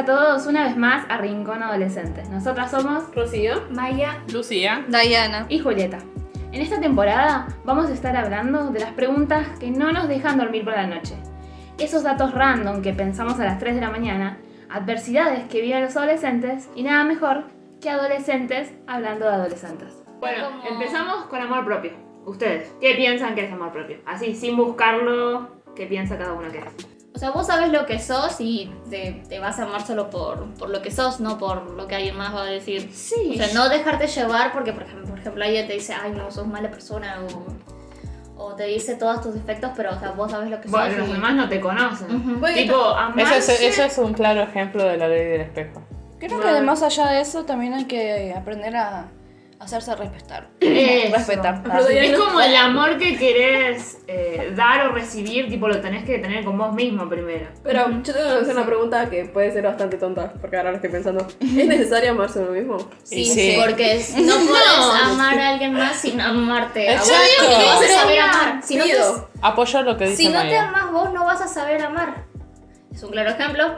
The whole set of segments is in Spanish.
A todos una vez más a Rincón Adolescente. Nosotras somos Rocío. Maya Lucía. Diana. y Julieta. En esta temporada vamos a estar hablando de las preguntas que no nos dejan dormir por la noche. Esos datos random que pensamos a las 3 de la mañana, adversidades que viven los adolescentes y nada mejor que adolescentes hablando de adolescentes. Bueno, empezamos con amor propio. Ustedes, ¿qué piensan que es amor propio? Así, sin buscarlo, ¿qué piensa cada uno que es? O sea, vos sabes lo que sos y te, te vas a amar solo por, por lo que sos, no por lo que alguien más va a decir. Sí. O sea, no dejarte llevar porque, por ejemplo, por ejemplo alguien te dice, ay, no, sos mala persona o, o te dice todos tus defectos, pero o sea, vos sabes lo que Bueno, sos. los y- demás no te conocen. Ujú. Tipo, Eso es, eso es un claro ejemplo de la ley del espejo. Creo que además allá de eso también hay que aprender a hacerse respetar. Eso. Respetar. Es como el amor que querés eh, dar o recibir, tipo lo tenés que tener con vos mismo primero. Pero yo tengo que hacer una pregunta que puede ser bastante tonta, porque ahora lo estoy pensando. ¿Es necesario amarse a uno mismo? Sí, Y sí. porque es- no puedes amar a alguien más sin amarte. a vos. Exacto. No vas a saber amar. Si no, te. Apoyo lo que dice si no te Maya. amas vos, no vas a saber amar. Es un claro ejemplo.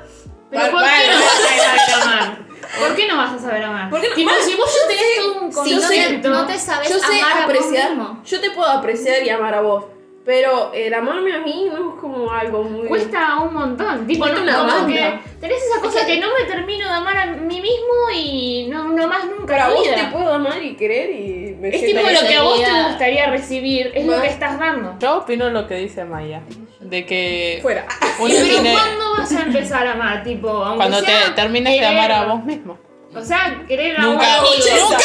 Pero Bueno, ¿por qué no vas a saber amar? ¿Por qué no vas a saber amar? ¿Por qué no? Si vos ya tenés todo un Si no te, concepto... no te sabes Yo sé amar apreciar, a vos mismo. yo te puedo apreciar y amar a vos, pero el amarme a mí no es como algo muy... Cuesta un montón, tipo, no, una como que tenés esa cosa que no me termino de amar a mí mismo y no, no más nunca Pero a vos vida. te puedo amar y querer y me Es tipo lo que a vos te gustaría recibir, es lo Bueno. que estás dando. Yo opino lo que dice Maya. De que fuera. Y pero tiene. ¿cuándo vas a empezar a amar? Tipo, aunque Cuando te sea termines de querer- amar a vos mismo. O sea, querer a Nunca, vos. nunca,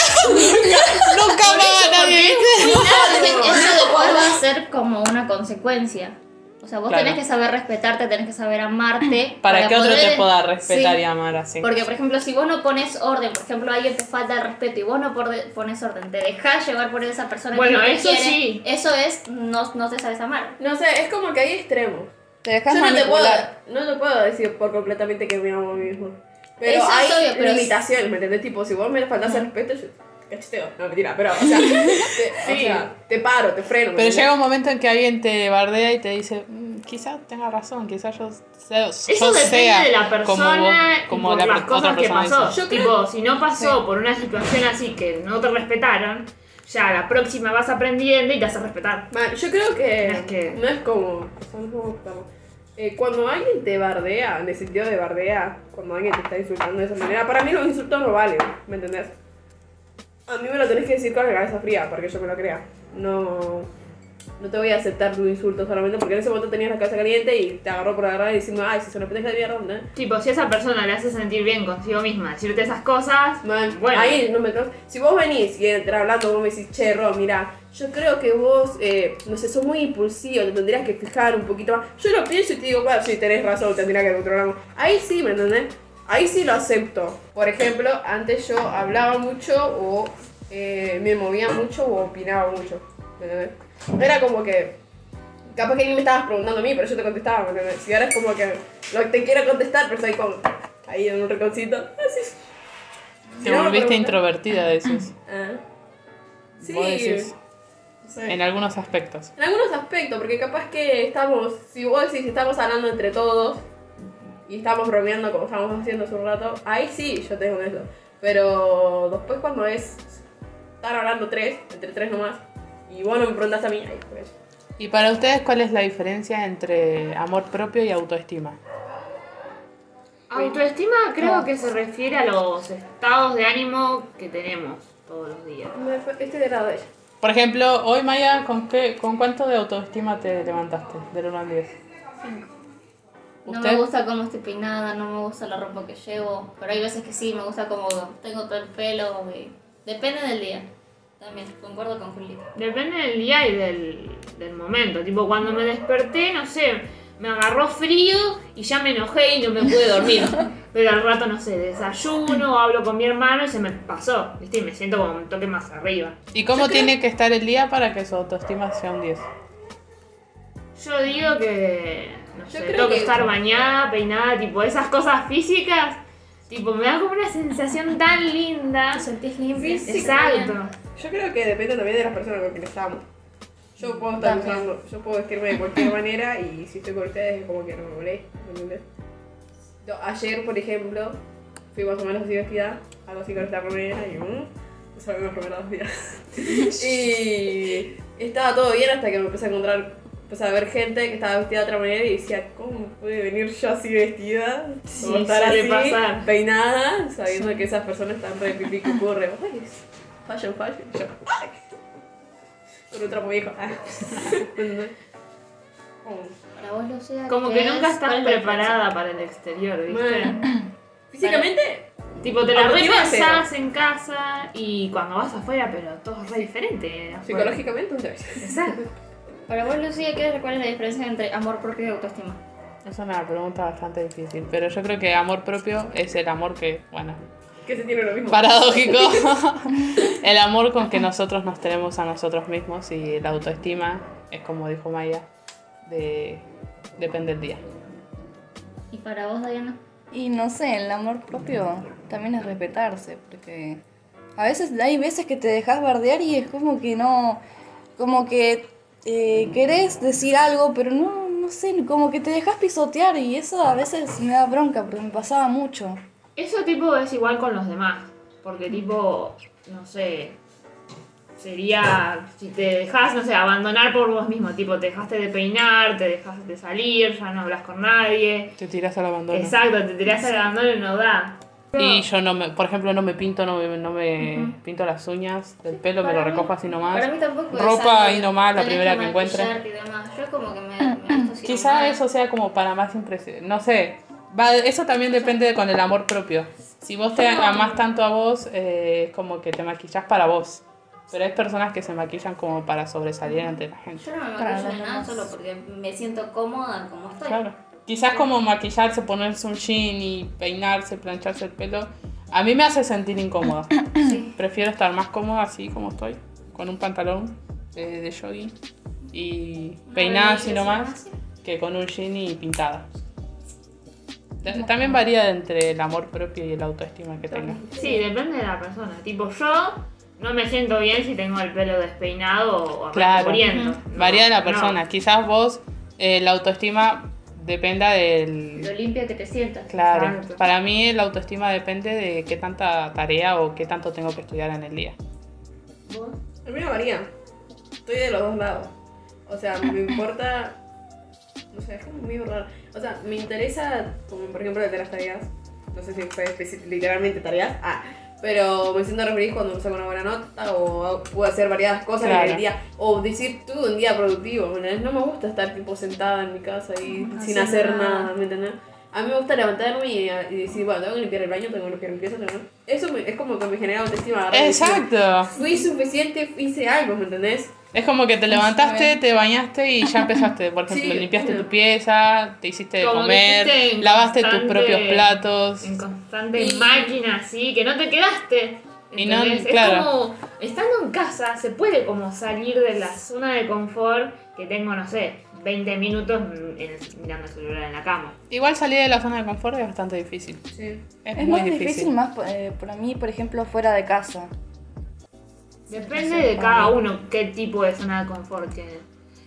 nunca más a nadie. eso después va a ser como una consecuencia. O sea, vos Claro. tenés que saber respetarte, tenés que saber amarte. Para que otro poder- te pueda respetar Sí. y amar así. Porque, por ejemplo, si vos no pones orden, por ejemplo, alguien te falta el respeto y vos no pones orden, te dejás llevar por esa persona Bueno, que no te eso quiere, sí. eso es, no, no te sabes amar. No sé, es como que hay extremos. Te dejas Yo no te, puedo, no te puedo decir por completamente que me amo a mí mismo. Pero Eso hay obvio, pero limitaciones, ¿me entendés? Tipo, si vos me faltas el respeto, yo cacheteo. No, mentira, pero, o sea, te, o sea, te paro, te freno. ¿me Pero llega un momento en que alguien te bardea y te dice, "Mm, quizás tenga razón, quizás yo, sea- Eso yo depende sea de la como, persona vos- y como por la las cosas que pasó. Yo tipo, si no pasó por una situación así que no te respetaron, ya la próxima vas aprendiendo y te haces respetar. Man, yo creo que, Es que- no es como. como. Eh, cuando alguien te bardea, en el sentido de bardea, cuando alguien te está insultando de esa manera, para mí los insultos no valen, ¿me entendés? A mí me lo tenés que decir con la cabeza fría, para que yo me lo crea. No, no te voy a aceptar tu insulto solamente porque en ese momento tenías la cabeza caliente y te agarró por agarrar y diciendo, ay, si se lo pendeja de mierda, ¿no? Tipo, si a esa persona le hace sentir bien consigo misma, decirte esas cosas, Man, Bueno. ahí no me Si vos venís y entras hablando, vos me decís, che, Ro, mira, yo creo que vos, eh, no sé, sos muy impulsivo, te tendrías que fijar un poquito más. Yo lo pienso y te digo, bueno, sí, tenés razón, tendría que controlarlo. Ahí sí, ¿me entendés? Ahí sí lo acepto. Por ejemplo, antes yo hablaba mucho o eh, me movía mucho o opinaba mucho. Era como que. Capaz que ni me estabas preguntando a mí, pero yo te contestaba, ¿me entendés? Y ahora es como que lo te quiero contestar, pero estoy como ahí en un rinconcito. Así. Te Si no me volviste introvertida, decís. Ah. Sí, Vos decís, en algunos aspectos. En algunos aspectos, porque capaz que estamos, si vos decís, estamos hablando entre todos y estamos bromeando como estamos haciendo hace un rato, ahí sí yo tengo eso. Pero después cuando es estar hablando tres, entre tres nomás, y vos no me preguntas a mí, ahí pues. ¿Y para ustedes cuál es la diferencia entre amor propio y autoestima? autoestima creo que se refiere a los estados de ánimo que tenemos todos los días. Este de lado de ella. Por ejemplo, hoy Maya, ¿con, qué, ¿con cuánto de autoestima te levantaste? Del 1 al 10. No ¿Usted? me gusta cómo estoy peinada, no me gusta la ropa que llevo, pero hay veces que sí, me gusta cómo tengo todo el pelo. y- Depende del día. También, concuerdo con Julieta. Depende del día y del, del momento. Tipo, cuando me desperté, no sé, me agarró frío y ya me enojé y no me pude dormir. Pero al rato, no sé, desayuno, hablo con mi hermano y se me pasó. ¿Viste? Y me siento como un toque más arriba. ¿Y cómo tiene que estar el día para que su autoestima sea un 10? Yo digo que, no Yo sé, creo tengo que que- estar bañada, peinada, tipo, esas cosas físicas. Tipo, me da como una sensación tan linda. ¿Te sentís limpia? Exacto. Yo creo que depende también de las personas con quienes estamos. Yo puedo estar También. usando, yo puedo vestirme de cualquier manera y si estoy con ustedes es como que no me molesta, ¿me ayer, por ejemplo, fui más o menos así vestida, algo así con esta remera y usaba una remera dos días. y estaba todo bien hasta que me empecé a encontrar, empecé a ver gente que estaba vestida de otra manera y decía, ¿cómo puede venir yo así vestida? Sí, Como estar así, pasar. peinada, sabiendo que esas personas están re pipí que ocurre. Ay, es fashion, fashion. Yo, ay. Con un trapo viejo. Como- Para vos, Lucía. Como ¿qué que nunca es? estás ¿Cuál es la preparada para el exterior, ¿viste? Bueno, Físicamente, Tipo, te la repensás en casa y cuando vas afuera, pero todo es re diferente. afuera. psicológicamente, un. Exacto. Para vos, Lucía, ¿qué- ¿cuál es la diferencia entre amor propio y autoestima? Es una pregunta bastante difícil, pero yo creo que amor propio es el amor que, bueno, Que se tiene lo mismo. paradójico, el amor con que nosotros nos tenemos a nosotros mismos y la autoestima es como dijo Maya, de, depende del día. ¿Y para vos, Diana? Y no sé, el amor propio también es respetarse, porque a veces hay veces que te dejas bardear y es como que no, como que eh, querés decir algo, pero no, no sé, como que te dejas pisotear y eso a veces me da bronca, porque me pasaba mucho. Eso tipo es igual con los demás. Porque tipo, no sé, sería si te dejas, no sé, abandonar por vos mismo. Tipo, te dejaste de peinar, te dejaste de salir, ya no hablas con nadie. Te tiras al abandono. Exacto, te tirás al abandono y no da. Y yo no me, por ejemplo, no me pinto, no me, no me pinto las uñas, del pelo me lo recojo así nomás. Para mí tampoco es Ropa ahí nomás, la primera que encuentre. y demás. Yo como que me, me Quizá eso sea como para más impresión. No sé. Va, eso también depende de con el amor propio. Si vos te amás tanto a vos, eh, es como que te maquillás para vos. Pero hay personas que se maquillan como para sobresalir ante la gente. Yo no me maquillo nada solo porque me siento cómoda como estoy. Claro. Quizás como maquillarse, ponerse un jean y peinarse, plancharse el pelo. A mí me hace sentir incómoda. Sí. Prefiero estar más cómoda así como estoy, con un pantalón eh, de jogging y Una peinada así nomás, que con un jean y pintada. Ta- También varía entre el amor propio y el autoestima que tenga. Sí, depende de la persona. Tipo, yo no me siento bien si tengo el pelo despeinado o Claro. Varía de la No, persona. Quizás vos, eh, la autoestima dependa Lo del... limpia que te sientas. Claro, Exacto. para mí la autoestima depende de qué tanta tarea o qué tanto tengo que estudiar en el día. ¿Vos? A mí me varía. Estoy de los dos lados. O sea, me importa. No sé, es como muy raro. O sea, me interesa, como por ejemplo de las tareas. No sé si fue literalmente tareas. Ah, pero me siento re feliz cuando saco una buena nota o puedo hacer variadas cosas en el día. O decir tuve un día productivo. ¿me entendés? No me gusta estar tipo sentada en mi casa y sin hacer nada. ¿me entendés? A mí me gusta levantarme y, y decir, bueno, tengo que limpiar el baño, tengo que limpiar mi pieza, tengo. Eso me- es como que me genera autoestima. decir, Exacto. Fui suficiente, hice algo, ¿me entendés? Es como que te levantaste, te bañaste y ya empezaste. Por ejemplo, Sí, limpiaste bueno. tu pieza, te hiciste de comer, lavaste tus propios platos. En constante Y- máquina, así, que no te quedaste. Y no- ¿entendés? claro. Es como, estando en casa, se puede como salir de la zona de confort que tengo, no sé, 20 minutos en- mirando el celular en la cama. Igual salir de la zona de confort es bastante difícil. Sí. Es, Es muy más difícil, más eh, para mí, por ejemplo, fuera de casa. Depende de cada uno qué tipo de zona de confort tiene.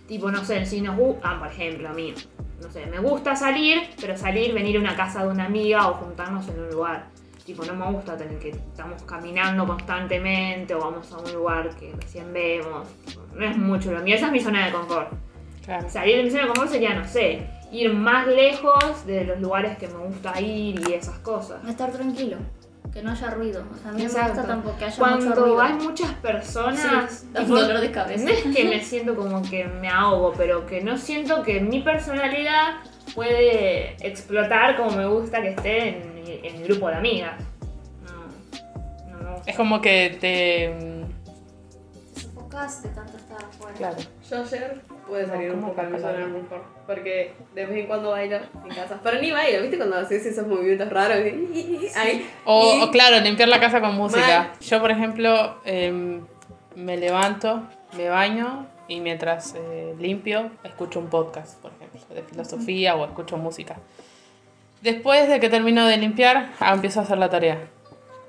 Tipo, no sé, si nos gusta, ah, por ejemplo, a mí, no sé, me gusta salir, pero salir, venir a una casa de una amiga o juntarnos en un lugar. Tipo, no me gusta tener que estamos caminando constantemente o vamos a un lugar que recién vemos. No es mucho lo mío, esa es mi zona de confort. Claro. Salir de mi zona de confort sería, no sé, ir más lejos de los lugares que me gusta ir y esas cosas. Estar tranquilo. Que no haya ruido. O sea, a mí me Exacto. gusta tampoco que haya mucho Cuando ruido. hay muchas personas, Sí, tipo, dolor de cabeza. no es que me siento como que me ahogo, pero que no siento que mi personalidad puede explotar como me gusta que esté en, mi- en mi grupo de amigas. No, no me gusta. Es como que te. Sofocás de tanto estar afuera. Claro. Yo ayer pude salir No, un ¿cómo poco a mi Porque de vez en cuando bailo en casa. Pero ni bailo, ¿viste? Cuando haces esos movimientos raros. y- Ahí. O, Y- o claro, limpiar la casa con música. Mal. Yo, por ejemplo, em, me levanto, me baño y mientras eh, limpio escucho un podcast, por ejemplo, de filosofía o escucho música. Después de que termino de limpiar, ah, empiezo a hacer la tarea.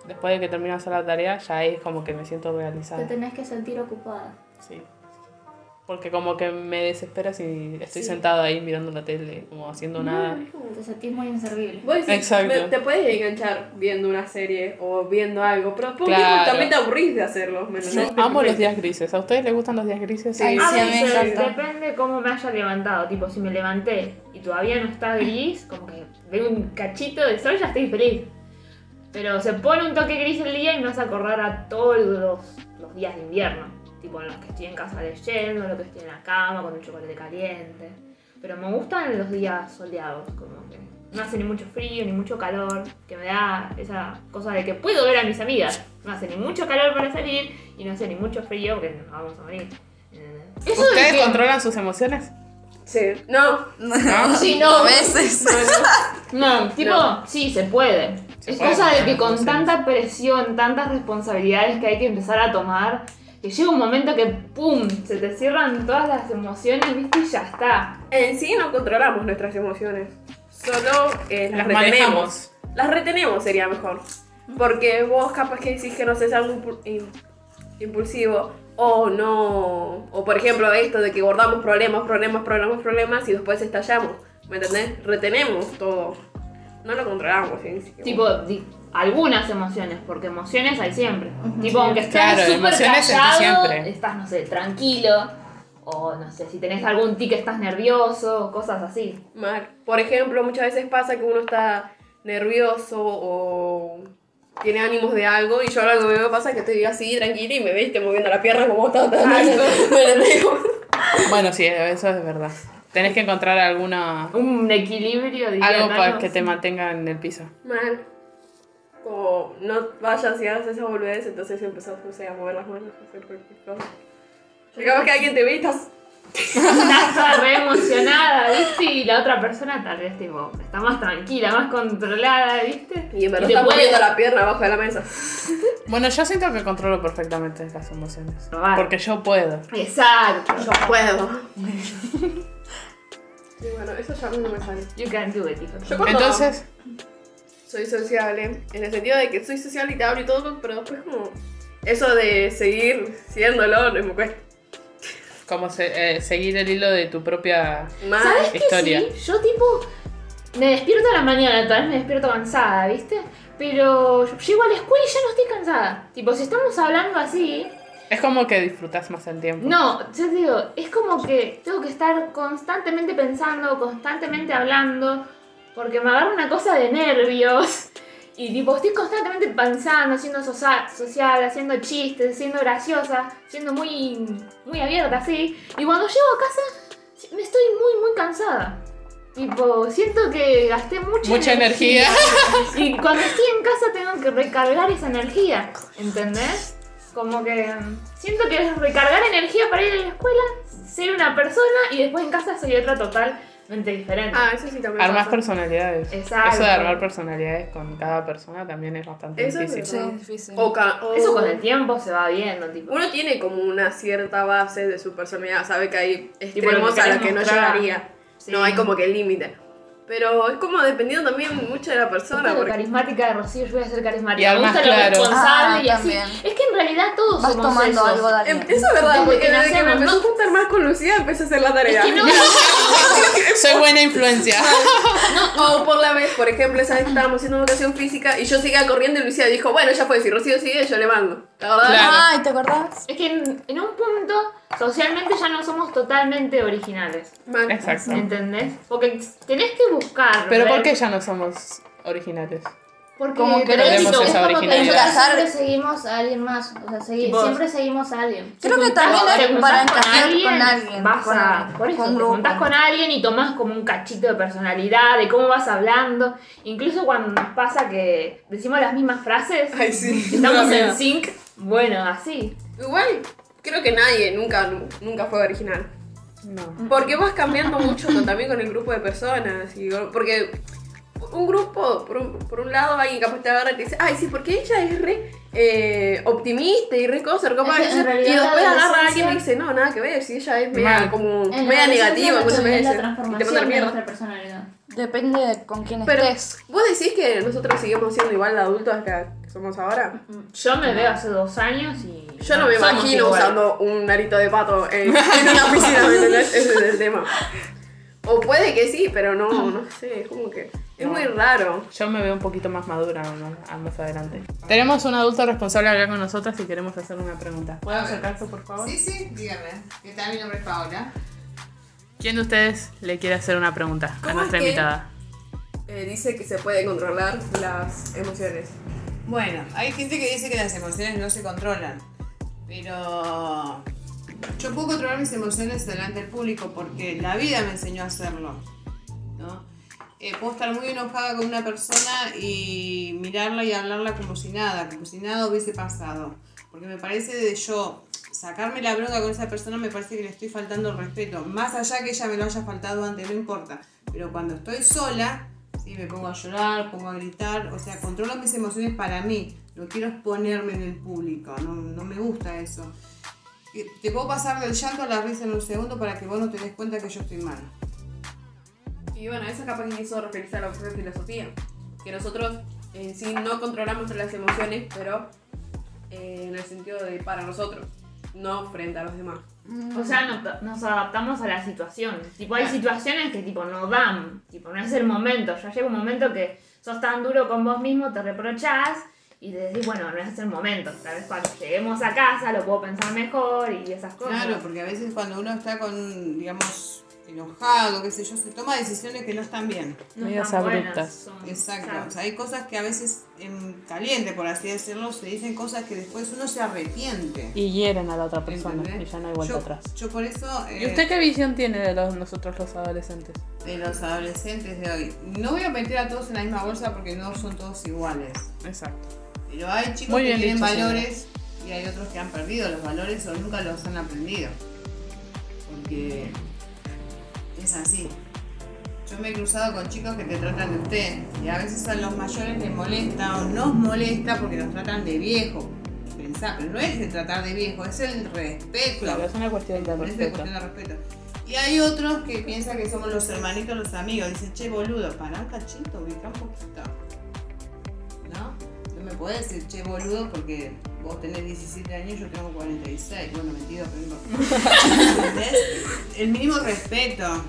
Después de que termino de hacer la tarea, ya es como que me siento Te realizada. tenés que sentir ocupada. Sí. Porque como que me desespera si estoy sentada ahí mirando la tele, como haciendo nada. Te sentís muy inservible. Vos decís, Exacto. te puedes enganchar viendo una serie o viendo algo, pero por un Claro. también te aburrís de hacerlo. ¿me Yo entendés? amo los días grises. ¿A ustedes les gustan los días grises? Ay, A sí, a mí me encanta. depende cómo me haya levantado. Tipo, si me levanté y todavía no está gris, como que veo un cachito de sol, ya estoy feliz. Pero se pone un toque gris el día y me hace acordar a todos los, los días de invierno. Tipo, en los que estoy en casa leyendo, en los que estoy en la cama con un chocolate caliente. Pero me gustan los días soleados, como que no hace ni mucho frío ni mucho calor, que me da esa cosa de que puedo ver a mis amigas. No hace ni mucho calor para salir y no hace ni mucho frío porque nos vamos a morir. Eso de ¿Ustedes que- controlan sus emociones? Sí. No. ¿No? Sí, no. A veces. No, tipo, No. sí, se puede. Se es puede cosa de que con tanta presión, tantas responsabilidades que hay que empezar a tomar, que llega un momento que ¡pum! se te cierran todas las emociones, ¿viste? Y ya está. En sí no controlamos nuestras emociones. Solo eh, las, Las retenemos. manejamos. Las retenemos sería mejor. Porque vos capaz que decís que no sé, es algo impu- im- impulsivo. O no. O por ejemplo esto de que guardamos problemas, problemas, problemas, problemas y después estallamos. ¿Me entendés? Retenemos todo. No lo controlamos. ¿sí? Tipo, algunas emociones, porque emociones hay siempre. Tipo, aunque estés Claro, súper callado, siempre. estás, no sé, tranquilo. O no sé, si tenés algún tic estás nervioso, cosas así. Mal. Por ejemplo, muchas veces pasa que uno está nervioso o tiene ánimos de algo y yo algo que me pasa es que estoy así tranquila y me viste moviendo la pierna como estaba hacer. Bueno, sí, eso es verdad. Tenés que encontrar alguna Un equilibrio, diría algo para que te mantenga en el piso. Mal. Como no vayas y hagas esa boludez, entonces empezás no sé, a mover las manos, a hacer cualquier cosa. Capaz que alguien te ve y estás. Estás toda re emocionada, ¿viste? Y la otra persona tal vez tipo, está más tranquila, más controlada, ¿viste? Y en verdad te estás puede- moviendo la pierna abajo de la mesa. Bueno, yo siento que controlo perfectamente las emociones. Probar. Porque yo puedo. Exacto. Yo puedo. Y bueno, eso ya a mí no me sale. You can do it, hijo. Yo cuando Entonces, soy sociable, en el sentido de que soy sociable y te hablo y todo, pero después como eso de seguir siéndolo no me cuesta. como se- eh, seguir el hilo de tu propia Más. ¿Sabes historia. sí? Yo tipo me despierto a la mañana, tal vez me despierto cansada, ¿viste? Pero llego a la escuela y ya no estoy cansada. Tipo, si estamos hablando así, Es como que disfrutas más el tiempo. no, yo te digo, es como que tengo que estar constantemente pensando, constantemente hablando, porque me agarra una cosa de nervios. Y tipo, estoy constantemente pensando, siendo socia- social, haciendo chistes, siendo graciosa, siendo muy, muy abierta así. Y cuando llego a casa, me estoy muy, muy cansada. Tipo, siento que gasté mucha, Mucha energía. Y cuando estoy en casa tengo que recargar esa energía, ¿entendés? Como que mm, siento que es recargar energía para ir a la escuela, ser una persona y después en casa soy otra totalmente diferente. Ah, eso sí también. Armas pasa. personalidades. Exacto. Eso de armar personalidades con cada persona también es bastante Eso es difícil. verdad. Sí, es difícil. O ca- o- Eso con el tiempo se va viendo, tipo. Uno tiene como una cierta base de su personalidad, sabe que hay lo que extremos a los que no llegaría. Sí. No hay como que límite. Pero es como dependiendo también mucho de la Me persona. lo Porque... carismática de Rocío, yo voy a ser Y carismática. Me además, gusta lo claro. responsable Ah, y así. también. Es que en realidad todos Vas somos tomando esos. algo de Em, alguien. Eso es verdad, Desde porque que desde que me empezó ¿no? a juntar más con Lucía, empecé a hacer la tarea. Es que no, Soy buena influencia. O por la vez, por ejemplo, esa vez que estábamos haciendo educación física y yo seguía corriendo y Lucía dijo, bueno, ya fue, si Rocío sigue, yo le mando. Ay, ¿te acordás? Es que en, en un punto, socialmente ya no somos totalmente originales. Exacto. ¿Entendés? Porque tenés que buscar. Pero ver- ¿por qué ya no somos originales? Porque Como éxito. esa Es originalidad. siempre seguimos a alguien más. O sea, segui- siempre seguimos a alguien. Creo que también es para encajar con alguien, Vas con a, alguien, por eso, con te juntás con alguien y tomás como un cachito de personalidad, de cómo vas hablando. Incluso cuando nos pasa que decimos las mismas frases, Ay, sí. estamos en sync. Bueno, así. Igual, creo que nadie nunca, nunca fue original. No. Porque vas cambiando mucho con- también con el grupo de personas. Y, porque un grupo, por un, por un lado, alguien capaz te agarra y te dice, ay, sí, porque ella es re eh, optimista y re cosa, capaz Es que en de ser", y después agarra a alguien y me dice, no, nada que ver, si ella es media, como, media negativa, es la veces, y te manda transformación la de mierda. nuestra personalidad. Depende de con quién Pero, estés. ¿vos decís que nosotros seguimos siendo igual de adultos que, que somos ahora? Yo me veo hace dos años y. Yo no me somos imagino iguales. usando un narito de pato en, en una piscina, ¿me entendés? Ese es el tema. O puede que sí, pero no, no sé, es como que es muy raro. Yo me veo un poquito más madura más, más adelante. Tenemos un adulto responsable acá con nosotras y queremos hacerle una pregunta. ¿Puedo acercarse, por favor? Sí, sí, dígame. ¿Qué tal? Mi nombre es Paola. ¿Quién de ustedes le quiere hacer una pregunta a ¿Cómo nuestra es que- invitada? Eh, dice que se puede controlar las emociones. Bueno, hay gente que dice que las emociones no se controlan. Pero yo puedo controlar mis emociones delante del público porque la vida me enseñó a hacerlo. Eh, puedo estar muy enojada con una persona y mirarla y hablarla como si nada, como si nada hubiese pasado. Porque me parece de yo sacarme la bronca con esa persona me parece que le estoy faltando el respeto. Más allá que ella me lo haya faltado antes, no importa. Pero cuando estoy sola, sí, me pongo a llorar, pongo a gritar. O sea, controlo mis emociones para mí. No quiero exponerme en el público. No, no me gusta eso. Te puedo pasar del llanto a la risa en un segundo para que vos no te des cuenta que yo estoy mal. Y bueno, eso capaz que quiso referirse a lo que es filosofía. Que nosotros en sí no controlamos las emociones, pero eh, en el sentido de para nosotros, no frente a los demás. O sea, no- nos adaptamos a la situación. Tipo, hay situaciones que tipo no dan. Tipo, no es el momento. Ya llega un momento que sos tan duro con vos mismo, te reprochás y te decís, bueno, no es el momento. Tal vez cuando lleguemos a casa lo puedo pensar mejor y esas cosas. Claro, porque a veces cuando uno está con, digamos, enojado, qué sé yo, se toma decisiones que no están bien. no medias están buenas, abruptas. Exacto. claro. O sea, hay cosas que a veces en caliente, por así decirlo, se dicen cosas que después uno se arrepiente. Y hieren a la otra persona ¿entendés? y ya no hay vuelta yo, atrás. Yo por eso... ¿Y eh, usted qué visión tiene de los, nosotros los adolescentes? de los adolescentes de hoy. No voy a meter a todos en la misma bolsa porque no son todos iguales. Exacto. Pero hay chicos Muy que tienen dicho, valores y hay otros que han perdido los valores o nunca los han aprendido. Porque es así. Yo me he cruzado con chicos que te tratan de usted y a veces a los mayores les molesta o nos molesta porque nos tratan de viejo. Pensá, pero no es el tratar de viejo, es el respeto. Claro, es una cuestión de Es de respeto. cuestión de respeto. Y hay otros que piensan que somos los hermanitos, los amigos. Dicen, che, boludo, para un cachito, ubica un poquito. ¿No? No me podés decir, che, boludo, porque vos tenés 17 años y yo tengo 46. Bueno, 22, pero no. ¿Entendés? El mínimo respeto.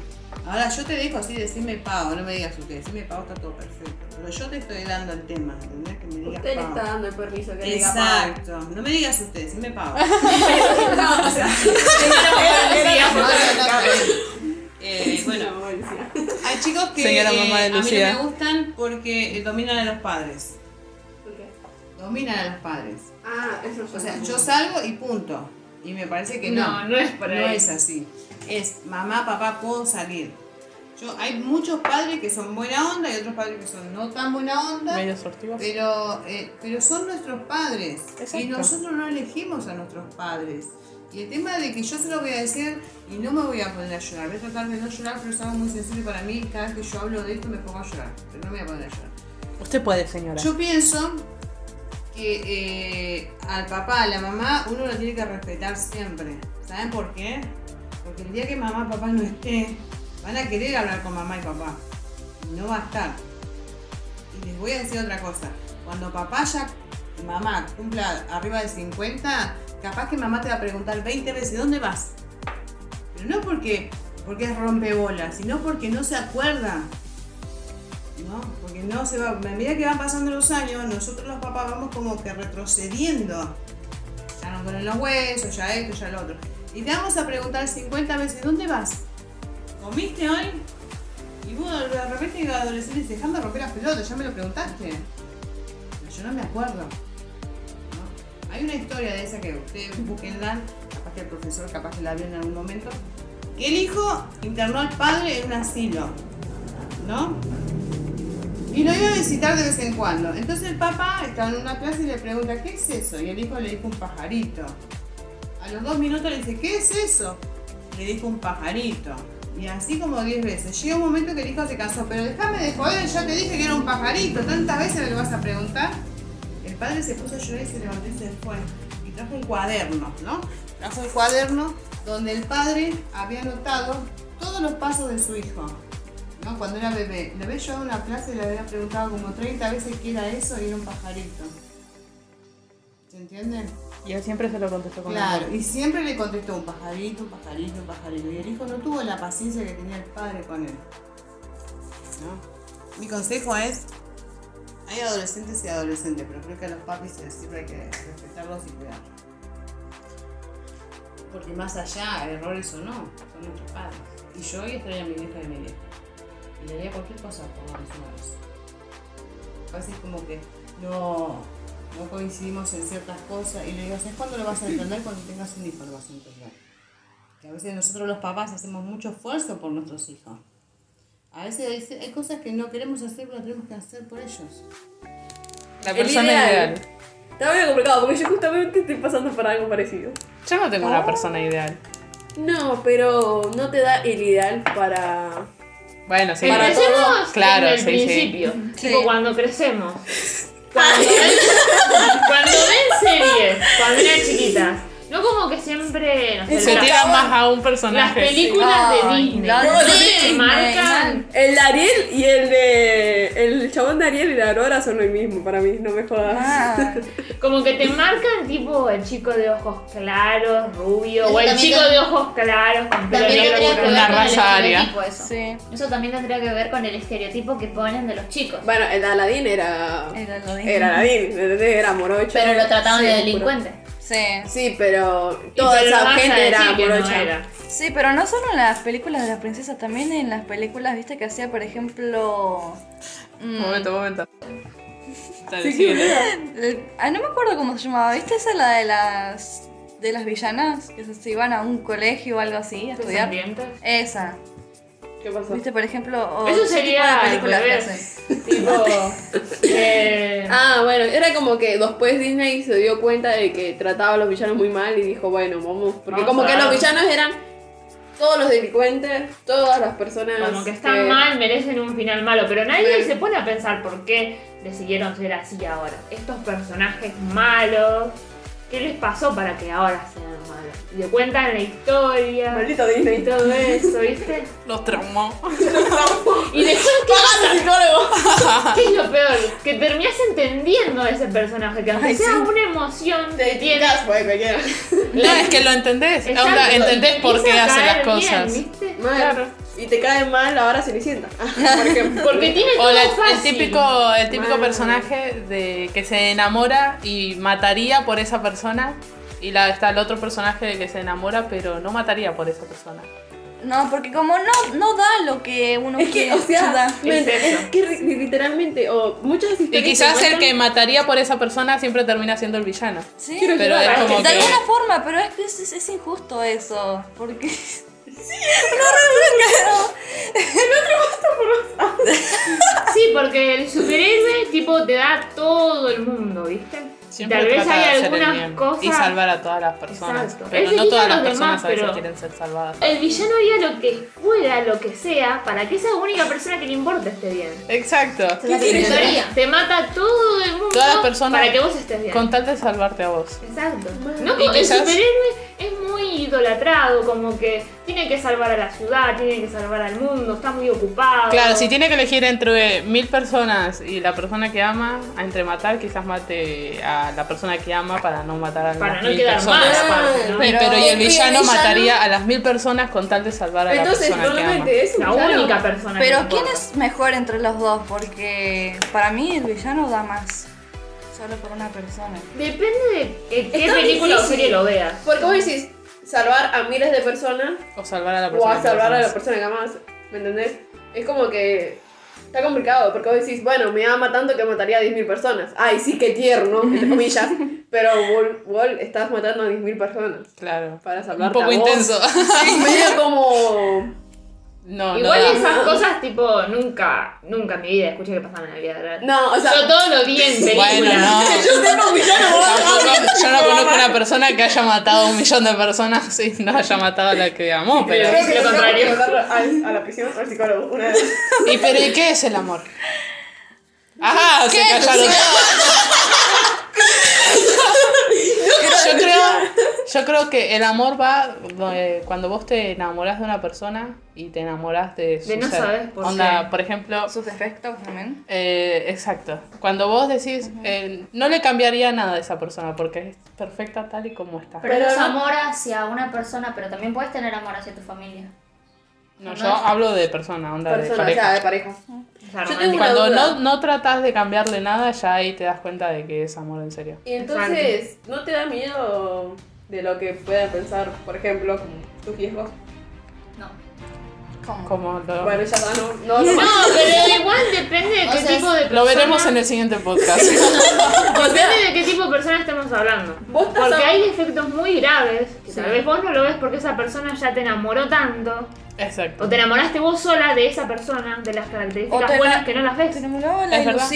Ahora yo te dejo así, decime pavo, no me digas usted, decime pavo está todo perfecto. Pero yo te estoy dando el tema, ¿entendés? Que me digas Usted le está dando el permiso que le diga. Exacto, no me digas usted, decime pavo. No, o sea, No, no, no, eh, bueno, no, hay chicos que Señora eh, mamá de a mí no me gustan porque eh, dominan a los padres. ¿Por qué? Dominan a los padres. Ah, eso O sea, yo salgo y punto. Y me parece que no. No, no es por No ahí. es así. Es mamá, papá, puedo salir. Yo, hay muchos padres que son buena onda y otros padres que son no tan buena onda. Medios sortivos. Pero, eh, pero son nuestros padres. Exacto. Y nosotros no elegimos a nuestros padres. Y el tema de que yo se lo voy a decir y no me voy a poner a llorar. Voy a tratar de no llorar, pero es algo muy sensible para mí. Cada vez que yo hablo de esto me pongo a llorar. Pero no me voy a poner a llorar. Usted puede, señora. Yo pienso que eh, al papá, a la mamá, uno lo tiene que respetar siempre. ¿Saben por qué? Porque el día que mamá papá no esté, van a querer hablar con mamá y papá. Y no va a estar. Y les voy a decir otra cosa. Cuando papá ya, mamá, cumpla arriba de 50, capaz que mamá te va a preguntar 20 veces, ¿dónde vas? Pero no porque, porque es rompebolas, sino porque no se acuerda. ¿no? Porque no se va, a medida que van pasando los años, nosotros los papás vamos como que retrocediendo. Ya duelen los huesos, ya esto, ya lo otro. Y te vamos a preguntar 50 veces, ¿dónde vas? ¿Comiste hoy? Y vos de repente el adolescente dice, dejando de romper las pelotas, ya me lo preguntaste. Pero yo no me acuerdo. ¿no? Hay una historia de esa que ustedes búsquenla, capaz que el profesor capaz que la vio en algún momento, que el hijo internó al padre en un asilo. ¿No? Y lo iba a visitar de vez en cuando. Entonces el papá estaba en una clase y le pregunta, ¿qué es eso? Y el hijo le dijo un pajarito. A los dos minutos le dice, ¿qué es eso? Le dijo un pajarito. Y así como 10 veces. Llega un momento que el hijo se cansó, pero déjame de joder, ya te dije que era un pajarito, tantas veces me lo vas a preguntar. El padre se puso a llorar y se levantó y se fue. Y trajo un cuaderno, ¿no? Trajo un cuaderno donde el padre había anotado todos los pasos de su hijo. ¿No? Cuando era bebé. Le había llevado a una clase y le había preguntado como 30 veces qué era eso y era un pajarito. ¿Se entiende? Y él siempre se lo contestó con Claro, y siempre le contestó un pajarito, un pajarito, un pajarito. Y el hijo no tuvo la paciencia que tenía el padre con él. ¿no? Mi consejo es, hay adolescentes y adolescentes, pero creo que a los papis siempre hay que respetarlos y cuidarlos. Porque más allá, errores o no, son nuestros padres. Y yo hoy estaría a mi vieja de mi vieja. Le haría cualquier cosa por no eso. A veces como que no, no coincidimos en ciertas cosas y le digo, ¿sabes cuándo lo vas a entender? Cuando tengas un hijo lo vas a entender. Que a veces nosotros los papás hacemos mucho esfuerzo por nuestros hijos. A veces hay, hay cosas que no queremos hacer, pero tenemos que hacer por ellos. La persona ideal. ideal. Está muy complicado porque yo justamente estoy pasando por algo parecido. Yo no tengo una persona ideal. No, pero no te da el ideal para. Bueno, sí. Para Claro, desde el sí, principio. Sí. Tipo cuando crecemos. Cuando ven, cuando ven series, cuando eran chiquitas. No como que siempre, no sé, Se las- tira más a un las personaje. películas de Disney. de ¿no? Te marcan. El de Ariel y el de. El chabón de Ariel y la Aurora son el mismo para mí, no me jodas. Ah, Como que te marcan tipo el chico de ojos claros, rubio, Eso o el chico de ojos claros con pelo negro. con Una raza aria. eso. sí, Eso también tendría que ver con el estereotipo que ponen de los chicos. Bueno, el de Aladdin era. era lo Era Aladdin. Era morocho. Pero lo trataban Sí, de delincuente. Sí. Sí, pero toda pero esa gente era no morocha. era. Sí, pero no solo en las películas de las princesas, también en las películas, viste, que hacía, por ejemplo... mm, Momento, momento. Dale, el- ah, no me acuerdo cómo se llamaba, ¿viste? Esa la de las de las villanas, que se, iban a un colegio o algo así a estudiar. ¿Descendientes? Esa, ¿Qué pasó? ¿viste? Por ejemplo, o Eso sería tipo de películas. Tipo. eh, Ah, bueno, era como que después Disney se dio cuenta de que trataba a los villanos muy mal y dijo, bueno, vamos. Porque Vamos como que los villanos eran todos los delincuentes, todas las personas. como que están mal, merecen un final malo, pero nadie se pone a pensar por qué decidieron ser así ahora. Estos personajes malos, ¿qué les pasó para que ahora sean malos? Y le cuentan la historia Maldito y Disney. todo eso, ¿viste? Los traumó. Y después, ¿qué pasa? ¿Qué es lo peor? Que terminás entendiendo a ese personaje, que aunque Ay, sea sí. una emoción que Te tiene. tiras, pues. No, es que lo entendés. Exacto, Onda, y entendés te por qué hace las caer bien, cosas. ¿viste? Claro. Y te cae mal ahora Cenicienta. Por ejemplo. Porque tiene O todo la- el fácil. típico, el típico personaje de que se enamora y mataría por esa persona. Y la, está el otro personaje de que se enamora, pero no mataría por esa persona. No, porque como no, no da lo que uno Es que, quiere, o sea, Es es que literalmente, o muchas historias. Y quizás te el que mataría por esa persona siempre termina siendo el villano. Sí, Pero es como de que. alguna forma, pero es que es, es- es injusto eso, porque... Sí, porque el superhéroe tipo te da todo el mundo, ¿viste? Siempre Tal vez hay el algunas cosas. y salvar a todas las personas. Exacto. Pero Él no todas las personas demás, a veces pero- quieren ser salvadas. El villano haría lo que fuera, lo que sea, para que esa única persona que le importa esté bien. Exacto. La teoría. Te mata a todo el mundo Todas las personas para que vos estés bien. Con tal de salvarte a vos. Exacto. No, Y el quizás- superhéroe es muy idolatrado, como que tiene que salvar a la ciudad, tiene que salvar al mundo, está muy ocupado. Claro, si tiene que elegir entre mil personas y la persona que ama, entre matar, quizás mate a la persona que ama para no matar a Para las no mil quedar personas. Pero- pero, y el villano villano- mataría a las mil personas con tal de salvar a Entonces, la persona que ama. es La villano. única persona Pero ¿quién importa. es mejor entre los dos? Porque para mí el villano da más. Solo por una persona. Depende de qué, Está película o serie lo veas. Porque vos decís, salvar a miles de personas O salvar a la o persona. a que salvar a la persona que amas, ¿me entendés? Es como que está complicado, porque vos decís, bueno, me ama tanto que mataría a 10.000 personas. Ay, sí, qué tierno, entre comillas. Pero Wall, Wall, estás matando a 10.000 personas Claro. para Un salvarte poco a vos. intenso. Sí, medio como... No, Igual no. esas cosas, tipo, nunca, nunca en mi vida escuché que pasaban en la vida real. No, o sea, Yo todo lo vi en películas. Bueno, no. yo tengo un no conozco una persona que haya matado a un millón de personas y no haya matado a la que amó, pero. Creo que lo contrario. A, a la prisión, al psicólogo. Una vez. ¿Y pero ¿y qué es el amor? Ajá, se callaron. Yo creo, yo creo que el amor va eh, cuando vos te enamorás de una persona y te enamorás de su De no ser. sabes por Onda, qué. por ejemplo, Sus defectos también. eh, exacto. Cuando vos decís, eh, no le cambiaría nada a esa persona porque es perfecta tal y como está. Pero, Pero es no- amor hacia una persona, pero también puedes tener amor hacia tu familia. No, no yo es- hablo de persona, onda de Persona, o pareja. sea, de pareja. O sea, Yo tengo romántico. una Cuando duda. no, no tratás de cambiarle nada, ya ahí te das cuenta de que es amor en serio. Y entonces, ¿no te da miedo de lo que puedan pensar, por ejemplo, como tus viejos? No. ¿Cómo? Como lo, Bueno, ya está, no, no, no. No, pero igual depende de O qué sea, tipo de persona. lo veremos en el siguiente podcast. Depende de qué tipo de persona estemos hablando. Vos estás Porque a- hay defectos muy graves que Sí. tal vez vos no lo ves porque esa persona ya te enamoró tanto. Exacto. O te enamoraste vos sola de esa persona, de las características te buenas la- que no las ves. Te enamoró la Es verdad.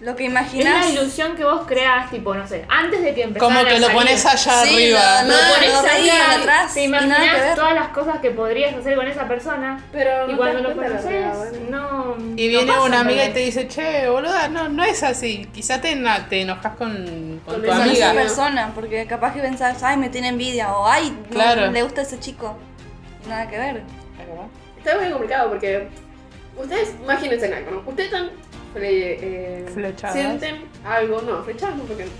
Lo que Es imaginas. la ilusión que vos creas, tipo, no sé, antes de que empezaran Como que a lo salir. pones allá Sí, arriba. lo- Lo lo- pones lo ahí, atrás te y nada que imaginas todas las cosas que podrías hacer con esa persona. Pero Y no cuando te lo cuenta la conoces, verdad, no. Y viene no pasa una amiga y te dice, che, boluda, no, no es así. Quizá te, ena- te enojas con, con Con tu esa con esa amiga. persona, porque capaz que pensás, ay, me tiene envidia, o ay, no, Claro. le gusta ese chico. Y nada que ver. Es. Está muy complicado porque ustedes, imagínense en algo, ¿no? Ustedes están fle- eh, Flechadas. sienten algo, no, flechadas no, porque no.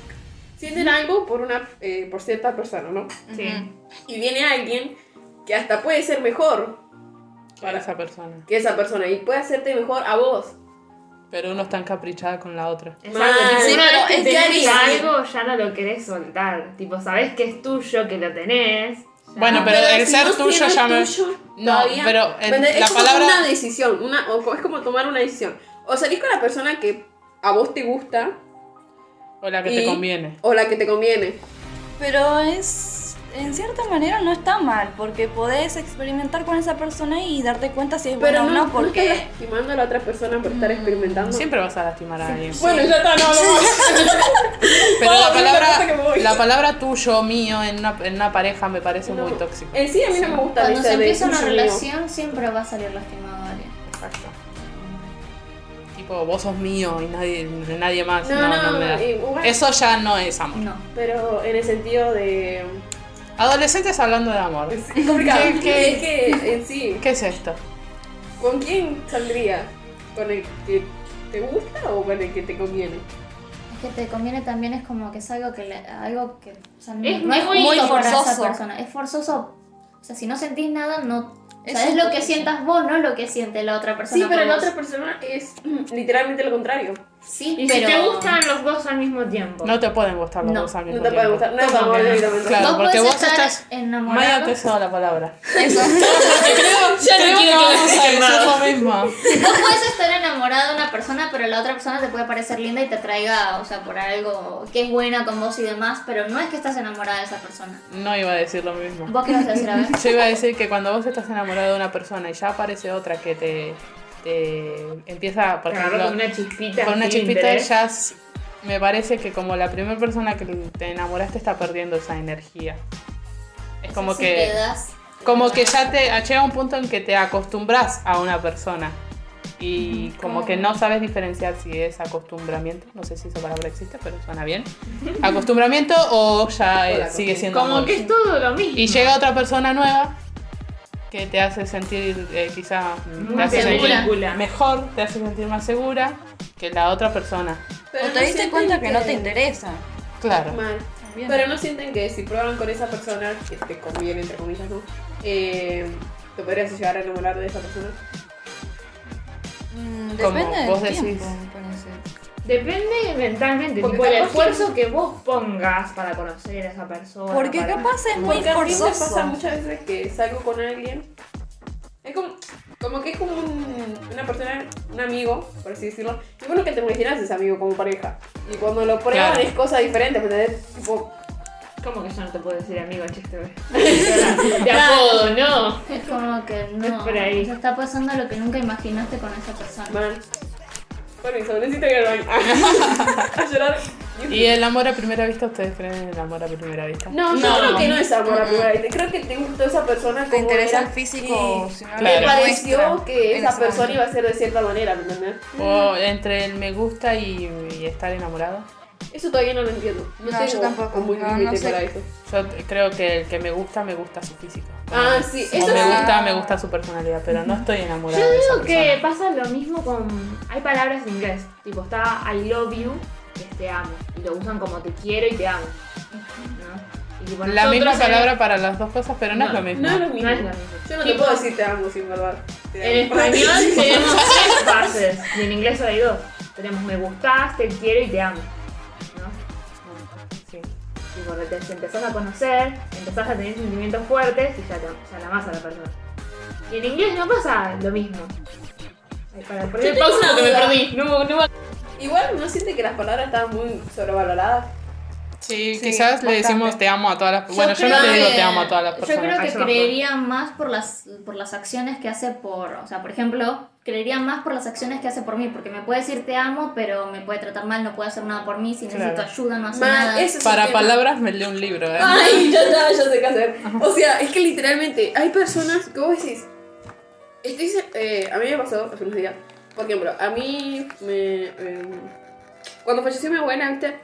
Sienten algo por una, eh, por cierta persona, ¿no? Sí. Y viene alguien que hasta puede ser mejor Para esa persona. que esa persona y puede hacerte mejor a vos. Pero uno está encaprichada con la otra. Exacto, Sí, pero que es diario. algo, ya no lo querés soltar. Tipo, sabés que es tuyo, que lo tenés. ya. Bueno, pero el si ser no tuyo ya me- No, pero el- ¿Entendés? la es como palabra- una decisión, una, o es como tomar una decisión. O salís con la persona que a vos te gusta O la que y- te conviene. o la que te conviene. Pero es, en cierta manera no está mal, porque podés experimentar con esa persona y darte cuenta si es Pero bueno no, o no, porque porque... estás lastimando a la otra persona por estar experimentando. Siempre vas a lastimar a alguien. Bueno, ya está, no, no. Pero la palabra, la palabra tuyo, mío, en una, en una pareja me parece muy tóxico. En sí, a mí no me gusta Cuando se empieza una mío. relación, siempre va a salir lastimado alguien. Exacto. Tipo, vos sos mío y nadie, nadie más. No, No, no, no, me da. igual. Eso ya no es amor. No. Pero en el sentido de. Adolescentes hablando de amor. Es complicado. ¿Qué- qué- Es que en sí, ¿Qué es esto? ¿con quién saldría? ¿Con el que te gusta o con el que te conviene? Es que te conviene también, es como que es algo que, le- algo que o sea, no, Es no es muy justo para esa forzoso. persona. Es forzoso. O sea, si no sentís nada, no. O sea, Es es, un lo que sientas vos, no lo que siente la otra persona. Sí, pero la otra persona es literalmente lo contrario. Sí, Y pero. si te gustan los dos al mismo tiempo. No te pueden gustar los No, dos al No mismo te puede tiempo. gustar. No es ¿Cómo amor que no? directamente. Claro, vos porque vos estar estás- enamorado. Maya te cedo la palabra. Eso. Ya Creo que vamos a decir lo mismo. Vos puedes estar enamorado de una persona, pero la otra persona te puede parecer linda y te traiga, o sea, por algo que es buena con vos y demás, pero no es que estás enamorada de esa persona. No iba a decir lo mismo. ¿Vos qué vas a decir a ver? Yo iba a decir que cuando vos estás enamorado de una persona y ya aparece otra que te, empieza, por ejemplo, con una chispita. con una de chispita, ya s- me parece que como la primera persona que te enamoraste está perdiendo esa energía. Es como Si que... das- Como que ya te llega un punto en que te acostumbras a una persona y como que no sabes diferenciar si es acostumbramiento, no sé si esa palabra existe, pero suena bien. Acostumbramiento o ya eh, sigue siendo Como amor. que es todo lo mismo. Y llega otra persona nueva que te hace sentir eh, quizá te Una hace sentir película. mejor, te hace sentir más segura que la otra persona. Pero o te no diste cuenta que no te interesa. Claro. Mal. Pero no sienten que si prueban con esa persona, que te conviene, entre comillas, ¿no? Eh, ¿Te podrías llegar a enamorar de esa persona? Mm, Como depende del vos tiempo, decís. me parece. Depende mentalmente, Porque tipo el que- esfuerzo que... vos pongas para conocer a esa persona. Porque para- capaz es muy Porque mí me pasa forzoso. muchas veces que salgo con alguien. Es como, como que es como un- una persona, un amigo, por así decirlo. Y bueno, que te imaginas ese amigo como pareja. Y cuando lo prueban Claro. es cosa diferente. Tipo, ¿Cómo que yo no te puedo decir amigo chiste? De apodo, no. Es como que no. Es por ahí. Se está pasando lo que nunca imaginaste con esa persona. Man. Permiso, necesito ir al baño. a llorar. ¿Y el amor a primera vista? ¿Ustedes creen en el amor a primera vista? No, yo No. creo que no es amor a primera vista. Creo que te gustó esa persona ¿Te como interesa era el físico? y Si no Claro. Me pareció que esa persona momento. iba a ser de cierta manera, ¿me entendés? O entre el me gusta y, y estar enamorado. Eso todavía no lo entiendo. No, No, tengo yo tampoco. un buen No, no límite sé. para eso. Yo creo que el que me gusta, me gusta su físico. Ah, sí, O eso me sí. gusta, me gusta su personalidad, pero no estoy enamorada Yo de esa digo que persona. pasa lo mismo con. Hay palabras en inglés, tipo está I love you, que es te amo. Y lo usan como te quiero y te amo. tipo, La misma palabra para las dos cosas, pero no, es lo mismo. No es lo mismo. No es lo mismo. Yo no te Tipo, puedo decir te amo sin verdad. Te En español tenemos tres fases y en inglés hay dos. Tenemos me gustas, te quiero y te amo. Cuando te, te empezás a conocer, empezás a tener sentimientos fuertes y ya, te, ya la amas a la persona. Y en inglés no pasa lo mismo. Ay, para pausa porque me perdí. No, no, me- Igual no siente que las palabras estaban muy sobrevaloradas. Sí, Sí, quizás le decimos te amo a todas las Bueno, yo no creo le digo que- te amo a todas las Yo personas. creo Ah, que yo creería más por las, por las acciones que hace por. O sea, por ejemplo, creería más por las acciones que hace por mí. Porque me puede decir te amo, pero me puede tratar mal, no puede hacer nada por mí. Si necesito Claro. ayuda, no hace Man, nada. es Para tema. palabras me leo un libro, ¿eh? Ay, ya está, ya sé qué hacer. O sea, es que literalmente hay personas que vos decís. Estoy, eh, a mí me pasó hace unos días. Por ejemplo, a mí me. eh, cuando falleció mi abuela, ¿viste?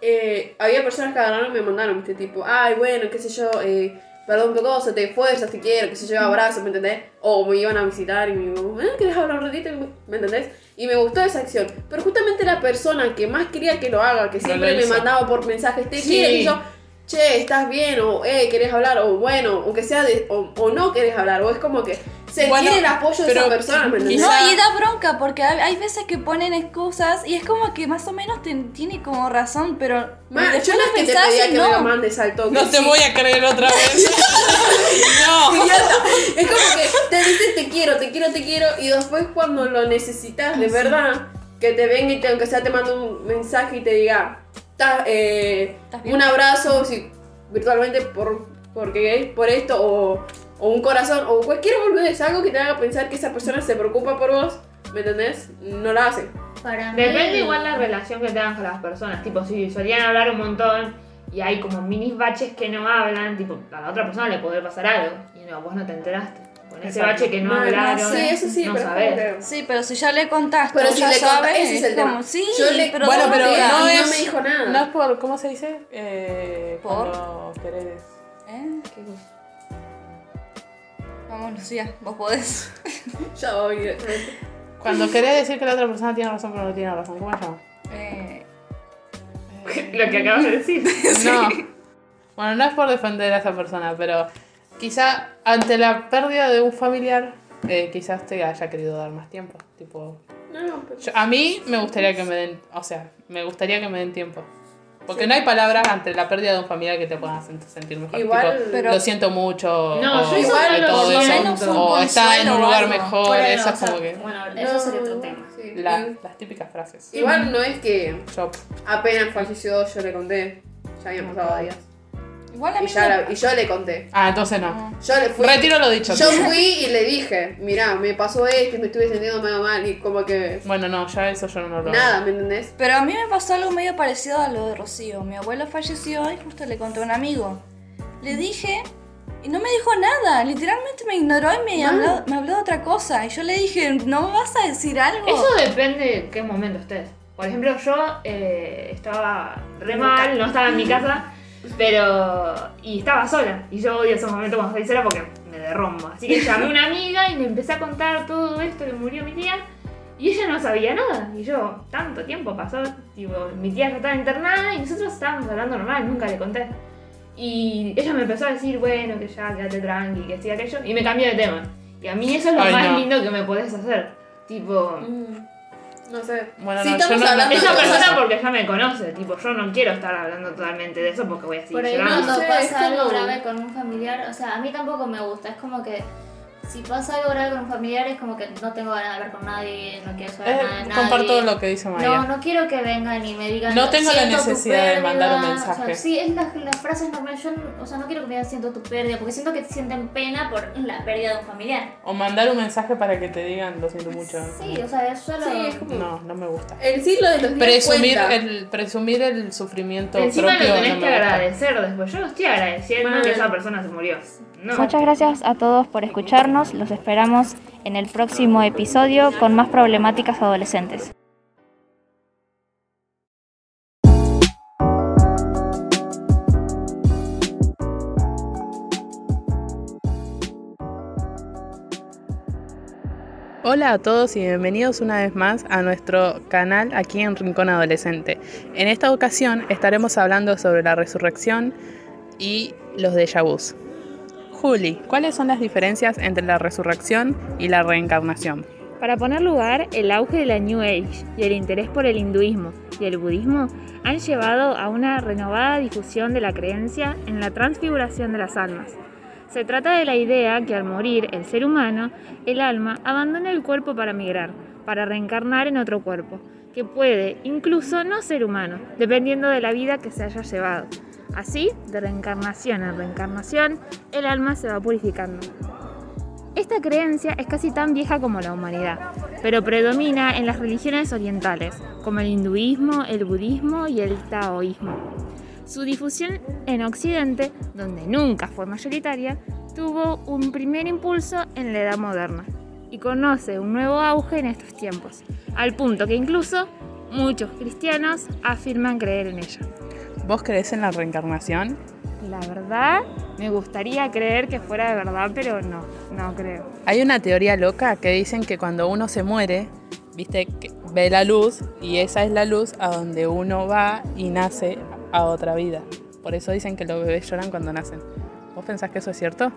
Eh, había personas que agarraron y me mandaron, ¿viste? Tipo, ay, bueno, qué sé yo, eh, perdón qué cosa, te fuerzas, te quiero, qué sé yo, abrazos, ¿me entendés? O me iban a visitar y me digo, ¿eh? ¿Querés hablar un ratito? ¿Me entendés? Y me gustó esa acción. Pero justamente la persona que más quería que lo haga, que siempre me mandaba por mensajes, te Sí. quiero, y yo, che, estás bien, o eh, querés hablar, o bueno, o que sea de, o, o no querés hablar, o es como que sentir Bueno, el apoyo de esa persona, ¿me No, y da bronca porque hay, hay veces que ponen excusas y es como que más o menos te- tiene como razón, pero Man, yo no es lo que te pedía que me lo no. mandes al toque. No te sí. voy a creer otra vez. no. Es como que te dicen te quiero, te quiero, te quiero, y después cuando lo necesitas de verdad, que te venga y te, aunque sea te mando un mensaje y te diga, "Estás, eh, un abrazo, si, virtualmente por, porque, por esto, o, o un corazón, o cualquier boludez, algo que te haga pensar que esa persona se preocupa por vos, ¿me entendés? No la hace. Para mí- Depende igual la relación que tengan con las personas. Tipo, si solían hablar un montón y hay como minis baches que no hablan, tipo, a la otra persona le puede pasar algo. Y no, vos no te enteraste. Con ese Exacto. bache que no Man, hablaron, sí, eso sí, no pero es sabés. como que- Sí, pero si ya le contaste, Pero si ya le sabes, ese es el como, tema. sí, Yo le- pero Bueno, ¿dónde pero no es. no me dijo nada. No es por. ¿Cómo se dice? Eh, ¿Por? Querés. ¿Eh? Vamos, Lucía, vos podés. Ya voy. Cuando querés decir que la otra persona tiene razón, pero no tiene razón. ¿Cómo se llama? Eh, Lo que acabas de decir. No. Bueno, no es por defender a esa persona, pero quizá ante la pérdida de un familiar, eh, quizás te haya querido dar más tiempo. Tipo, No, no, pero- yo- a mí me gustaría que me den, o sea, me gustaría que me den tiempo. Porque no hay palabras ante la pérdida de un familiar que te puedan hacer sentir mejor. Igual- tipo, Pero- lo siento mucho. No, o, yo lo siento. eso, Menos un o está en un lugar algo. mejor. Bueno, eso o es sea, como que. Bueno, eso sería otro tema. sí. la- Y- las típicas frases. Igual no es que Yo, apenas falleció yo le conté. Ya habían pasado días. Igual a Y, mí ya me- la- y yo le conté. ah, entonces no. Yo le fui. Retiro lo dicho. Yo fui y le dije, mirá, me pasó esto y me estuve sintiendo medio mal y como que Bueno, no, ya eso yo no lo nada, ¿me entendés? Pero a mí me pasó algo medio parecido a lo de Rocío. Mi abuelo falleció y justo le conté a un amigo. Le dije y no me dijo nada. Literalmente me ignoró y me, habló, me habló de otra cosa. Y yo le dije, ¿no me vas a decir algo? Eso depende de qué momento estés. Por ejemplo, yo eh, estaba re mal, no estaba en mi casa, pero. y estaba sola. Y yo odio esos momentos cuando estoy sola porque me derrumbo. Así que llamé a una amiga y le empecé a contar todo esto que murió mi tía. Y ella no sabía nada. Y yo, tanto tiempo pasó. Tipo, mi tía ya estaba internada y nosotros estábamos hablando normal, nunca le conté. Y ella me empezó a decir, bueno, que ya quédate tranqui, que sí, aquello. Y me cambió de tema. Y a mí eso es lo Ay, más no. lindo que me podés hacer. Tipo. No sé. Bueno, si no, estamos yo no- hablando Esa de persona cosas- porque ya me conoce, tipo, yo no quiero estar hablando totalmente de eso porque voy a seguir Por ahí llorando. cuando sé, es pasa algo como- grave con un familiar, o sea, a mí tampoco me gusta, es como que si pasa algo grave con un familiar es como que no tengo ganas de hablar con nadie, no quiero saber Eh, nada de nadie. comparto lo que dice María. No, no quiero que vengan y me digan. No tengo la "Siento tu necesidad de mandar un pérdida". mensaje. O sea, sí, es las las frases normales. Yo, no- o sea, no quiero que me digan siento tu pérdida, porque siento que sienten pena por la pérdida de un familiar. O mandar un mensaje para que te digan lo siento mucho. Sí, o sea, es solo. Sí, es como- No, no me gusta. El ciclo de los días Presumir cuenta. el, presumir el sufrimiento Encima propio lo tenés no que agradecer después. Yo no estoy agradeciendo que esa persona se murió. No. Muchas gracias a todos por Los esperamos en el próximo episodio con más problemáticas adolescentes. Hola a todos y bienvenidos una vez más a nuestro canal aquí en Rincón Adolescente. En esta ocasión estaremos hablando sobre la resurrección y los déjà vus. Juli, ¿cuáles son las diferencias entre la resurrección y la reencarnación? Para poner lugar, el auge de la New Age y el interés por el hinduismo y el budismo han llevado a una renovada difusión de la creencia en la transfiguración de las almas. Se trata de la idea que al morir el ser humano, el alma abandona el cuerpo para migrar, para reencarnar en otro cuerpo, que puede incluso no ser humano, dependiendo de la vida que se haya llevado. Así, de reencarnación en reencarnación, el alma se va purificando. Esta creencia es casi tan vieja como la humanidad, pero predomina en las religiones orientales, como el hinduismo, el budismo y el taoísmo. Su difusión en Occidente, donde nunca fue mayoritaria, tuvo un primer impulso en la Edad Moderna y conoce un nuevo auge en estos tiempos, al punto que incluso muchos cristianos afirman creer en ella. ¿Vos crees en la reencarnación? La verdad, me gustaría creer que fuera de verdad, pero no, no creo. Hay una teoría loca que dicen que cuando uno se muere, viste, que ve la luz y esa es la luz a donde uno va y nace a otra vida. Por eso dicen que los bebés lloran cuando nacen. ¿Vos pensás que eso es cierto?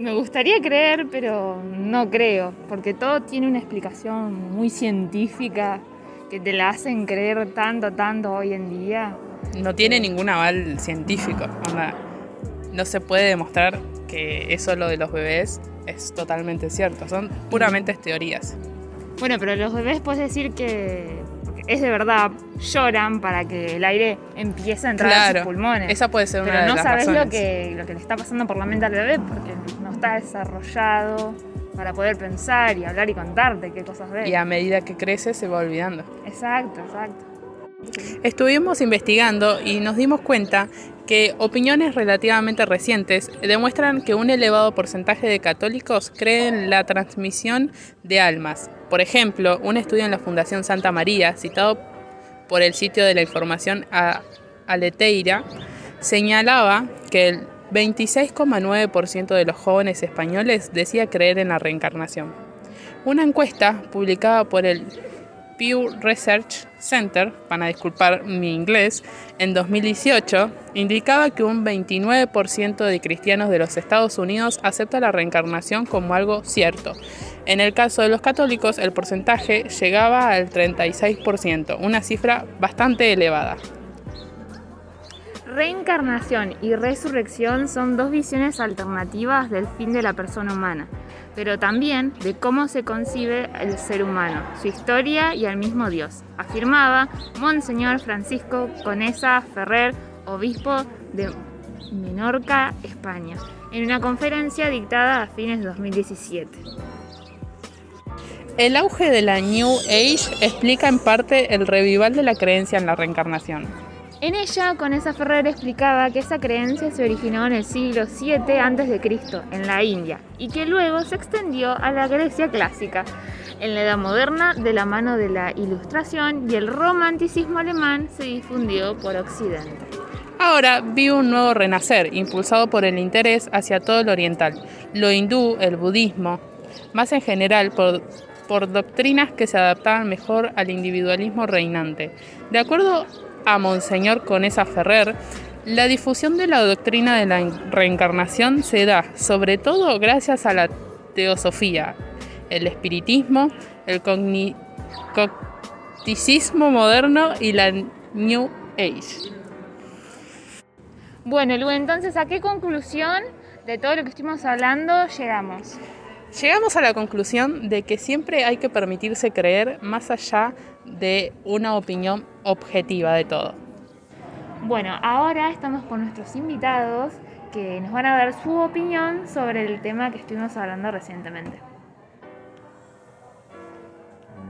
Me gustaría creer, pero no creo, porque todo tiene una explicación muy científica que te la hacen creer tanto, tanto hoy en día. No tiene ningún aval científico. onda, no se puede demostrar que eso lo de los bebés es totalmente cierto. Son puramente teorías. Bueno, pero los bebés puedes decir que es de verdad, lloran para que el aire empiece a entrar a sus Claro, pulmones. esa puede ser una pero de no las sabes razones. lo que, lo que le está pasando por la mente al bebé porque no está desarrollado para poder pensar y hablar y contarte qué cosas ve. Y a medida que crece se va olvidando. Exacto, exacto. Estuvimos investigando y nos dimos cuenta que opiniones relativamente recientes demuestran que un elevado porcentaje de católicos creen en la transmisión de almas. Por ejemplo, un estudio en la Fundación Santa María, citado por el sitio de la información Aleteira, señalaba que el 26,9% de los jóvenes españoles decía creer en la reencarnación. Una encuesta publicada por el Pew Research Center, para disculpar mi inglés, en 2018 indicaba que un 29% de cristianos de los Estados Unidos acepta la reencarnación como algo cierto. En el caso de los católicos, el porcentaje llegaba al 36%, una cifra bastante elevada. Reencarnación y resurrección son dos visiones alternativas del fin de la persona humana, pero también de cómo se concibe el ser humano, su historia y al mismo Dios, afirmaba Monseñor Francisco Conesa Ferrer, obispo de Menorca, España, en una conferencia dictada a fines de 2017. El auge de la New Age explica en parte el revival de la creencia en la reencarnación. En ella, Conesa Ferrer explicaba que esa creencia se originó en el siglo VII a.C., en la India, y que luego se extendió a la Grecia clásica, en la Edad Moderna, de la mano de la Ilustración y el romanticismo alemán se difundió por Occidente. Ahora vi un nuevo renacer, impulsado por el interés hacia todo lo oriental, lo hindú, el budismo, más en general por, por doctrinas que se adaptaban mejor al individualismo reinante. De acuerdo a Monseñor Conesa Ferrer, la difusión de la doctrina de la reencarnación se da sobre todo gracias a la teosofía, el espiritismo, el cogni- cognitismo moderno y la New Age. Bueno, Lu, entonces, ¿a qué conclusión de todo lo que estuvimos hablando llegamos. Llegamos a la conclusión de que siempre hay que permitirse creer más allá de una opinión objetiva de todo. Bueno, ahora estamos con nuestros invitados que nos van a dar su opinión sobre el tema que estuvimos hablando recientemente.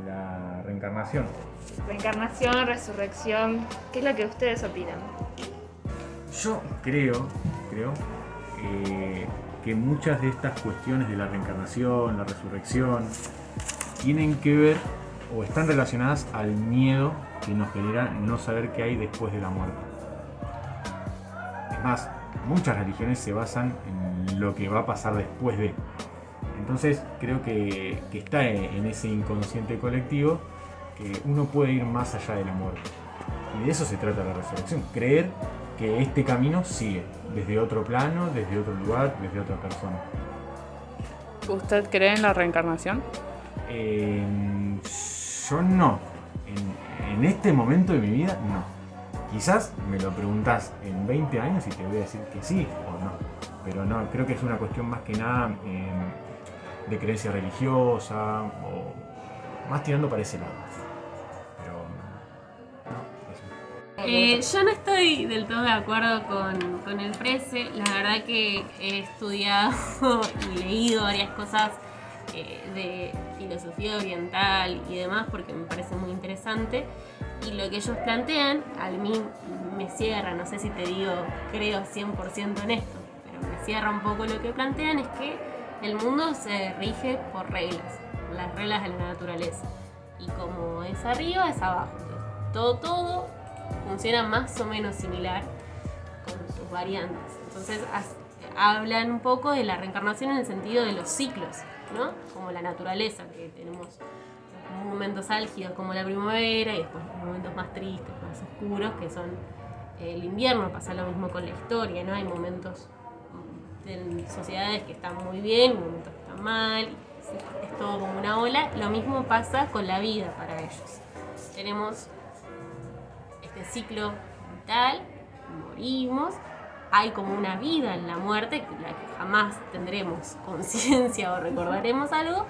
La reencarnación. Reencarnación, resurrección, ¿qué es lo que ustedes opinan? Yo creo, creo, eh, que muchas de estas cuestiones de la reencarnación, la resurrección, tienen que ver o están relacionadas al miedo que nos genera no saber qué hay después de la muerte. Es más, muchas religiones se basan en lo que va a pasar después de. Entonces creo que, que está en ese inconsciente colectivo que uno puede ir más allá de la muerte. Y de eso se trata la resurrección, creer que este camino sigue, desde otro plano, desde otro lugar, desde otra persona. ¿Usted cree en la reencarnación? Eh, yo no. En, este momento de mi vida, no. Quizás me lo preguntas en 20 años y te voy a decir que sí o no. Pero no, creo que es una cuestión más que nada eh, de creencia religiosa o más tirando para ese lado. Pero no, eso. Eh, yo no estoy del todo de acuerdo con, con el Prece. La verdad que he estudiado y leído varias cosas eh, de filosofía oriental y demás porque me parece muy interesante. Y lo que ellos plantean, a mí me cierra, no sé si te digo, creo 100% en esto, pero me cierra un poco lo que plantean, es que el mundo se rige por reglas, las reglas de la naturaleza. Y como es arriba, es abajo. Entonces, todo, todo funciona más o menos similar con sus variantes. Entonces hablan un poco de la reencarnación en el sentido de los ciclos, Como la naturaleza, que tenemos momentos álgidos como la primavera y después momentos más tristes, más oscuros, que son el invierno. Pasa lo mismo con la historia, ¿no? Hay momentos mm, en sociedades que están muy bien, momentos que están mal, es todo como una ola. Lo mismo pasa con la vida para ellos. Tenemos este ciclo vital, morimos, hay como una vida en la muerte, la que jamás tendremos conciencia o recordaremos algo,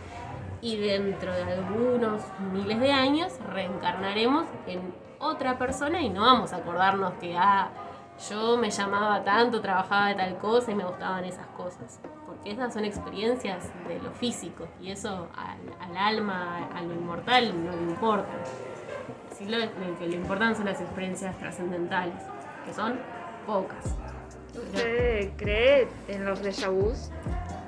y dentro de algunos miles de años reencarnaremos en otra persona y no vamos a acordarnos que, ah, yo me llamaba tanto, trabajaba de tal cosa y me gustaban esas cosas. Porque esas son experiencias de lo físico y eso al, al alma, a lo inmortal no le importa. Lo, lo que le importan son las experiencias trascendentales, que son pocas. ¿Usted cree en los déjà vus?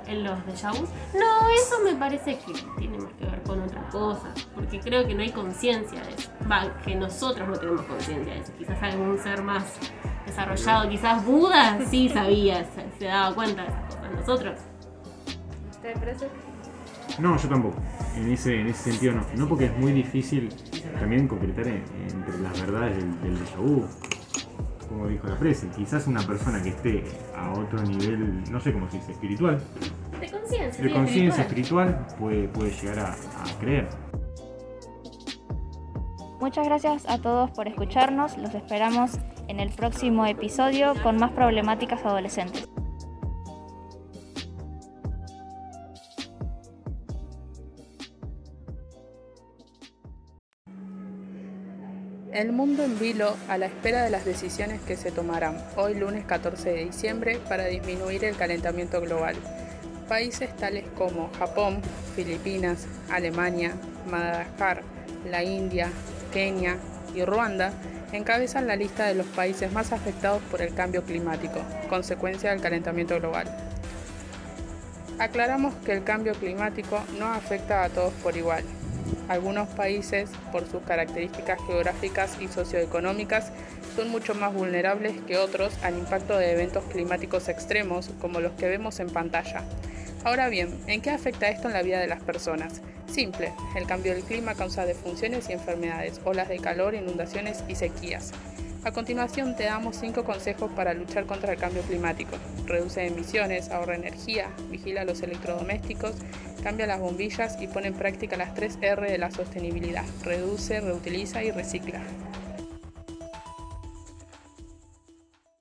En los déjà vus, no, eso me parece que tiene más que ver con otra cosa, porque creo que no hay conciencia de eso. Va, que nosotros no tenemos conciencia de eso. Quizás algún ser más desarrollado, quizás Buda sí sabía, se, se daba cuenta de esas cosas. Nosotros ¿Usted parece? No, yo tampoco. En ese, en ese sentido no. No porque es muy difícil también concretar en- entre las verdades del, del déjà vu. Como dijo la presa, quizás una persona que esté a otro nivel, no sé cómo se dice, espiritual, de conciencia. de conciencia espiritual. espiritual, puede, puede llegar a, a creer. Muchas gracias a todos por escucharnos. Los esperamos en el próximo episodio con más problemáticas adolescentes. El mundo en vilo a la espera de las decisiones que se tomarán hoy lunes 14 de diciembre para disminuir el calentamiento global. Países tales como Japón, Filipinas, Alemania, Madagascar, la India, Kenia y Ruanda encabezan la lista de los países más afectados por el cambio climático, consecuencia del calentamiento global. Aclaramos que el cambio climático no afecta a todos por igual. Algunos países, por sus características geográficas y socioeconómicas, son mucho más vulnerables que otros al impacto de eventos climáticos extremos como los que vemos en pantalla. Ahora bien, ¿en qué afecta esto en la vida de las personas? Simple, el cambio del clima causa defunciones y enfermedades, olas de calor, inundaciones y sequías. A continuación te damos 5 consejos para luchar contra el cambio climático. Reduce emisiones, ahorra energía, vigila los electrodomésticos, cambia las bombillas y pone en práctica las 3 R de la sostenibilidad. Reduce, reutiliza y recicla.